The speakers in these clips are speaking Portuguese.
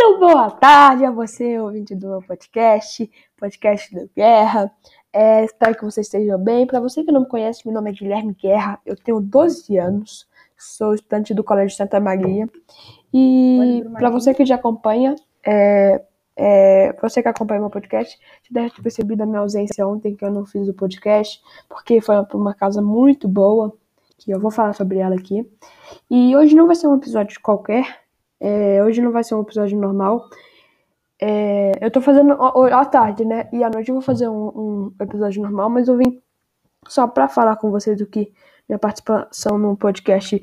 Boa tarde a você, ouvinte do meu podcast, podcast do Guerra. É, espero que vocês estejam bem. Para você que não me conhece, meu nome é Guilherme Guerra, eu tenho 12 anos, sou estudante do Colégio Santa Maria. E para você que já acompanha, é, é, você que acompanha meu podcast, você deve ter percebido a minha ausência ontem, que eu não fiz o podcast, porque foi por uma causa muito boa, que eu vou falar sobre ela aqui. E hoje não vai ser um episódio qualquer, é, hoje não vai ser um episódio normal. É, eu tô fazendo à tarde, né? E à noite eu vou fazer um, um episódio normal, mas eu vim só pra falar com vocês do que minha participação num podcast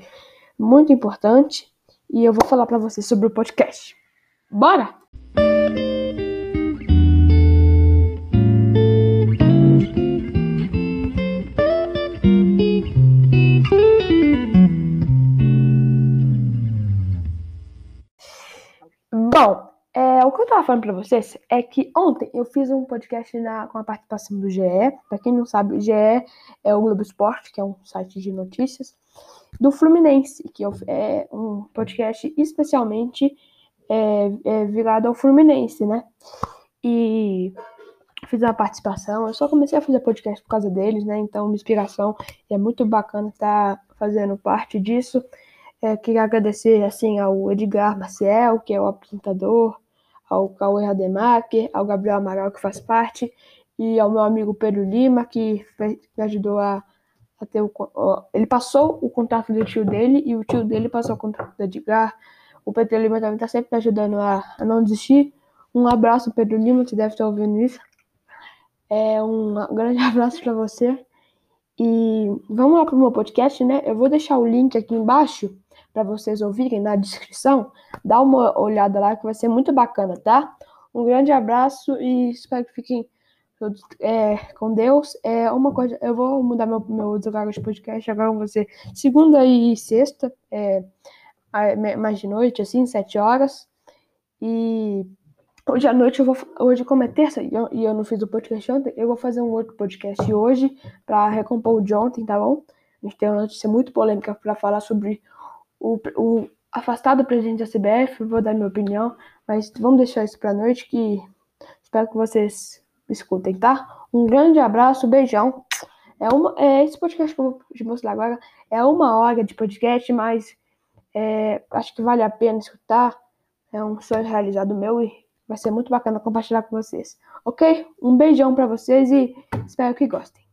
muito importante. E eu vou falar para vocês sobre o podcast. Bora! O que eu tava falando pra vocês é que ontem eu fiz um podcast na, com a participação do GE. Pra quem não sabe, o GE é o Globo Esporte, que é um site de notícias, do Fluminense, que é um podcast especialmente é, é virado ao Fluminense, né? E fiz uma participação. Eu só comecei a fazer podcast por causa deles, né? Então, uma inspiração. E é muito bacana estar fazendo parte disso. É, queria agradecer assim ao Edgar Maciel, que é o apresentador, ao Cauê Rademacher, ao Gabriel Amaral, que faz parte, e ao meu amigo Pedro Lima, que me ajudou a, a ter o. Ele passou o contato do tio dele e o tio dele passou o contato do Edgar. O Pedro Lima também está sempre me ajudando a, a, não desistir. Um abraço, Pedro Lima, que deve estar ouvindo isso. É um grande abraço para você. E vamos lá para o meu podcast, né? Eu vou deixar o link aqui embaixo para vocês ouvirem na descrição. Dá uma olhada lá que vai ser muito bacana, tá? Um grande abraço e espero que fiquem todos é, com Deus. É uma coisa, eu vou mudar meu, meu horário de podcast. Agora vão ser segunda e sexta, é, mais de noite, assim, sete horas. E hoje à noite eu vou. Hoje, como é terça e eu, e eu não fiz o podcast ontem, eu vou fazer um outro podcast hoje para recompor o de ontem, tá bom? A gente tem uma notícia muito polêmica para falar sobre o, o afastado presidente da CBF, vou dar minha opinião, mas vamos deixar isso pra noite que espero que vocês escutem, tá? Um grande abraço, beijão. É uma, é, esse podcast que eu vou te mostrar agora é uma hora de podcast, mas é, acho que vale a pena escutar. É um sonho realizado meu e vai ser muito bacana compartilhar com vocês. Ok? Um beijão para vocês e espero que gostem.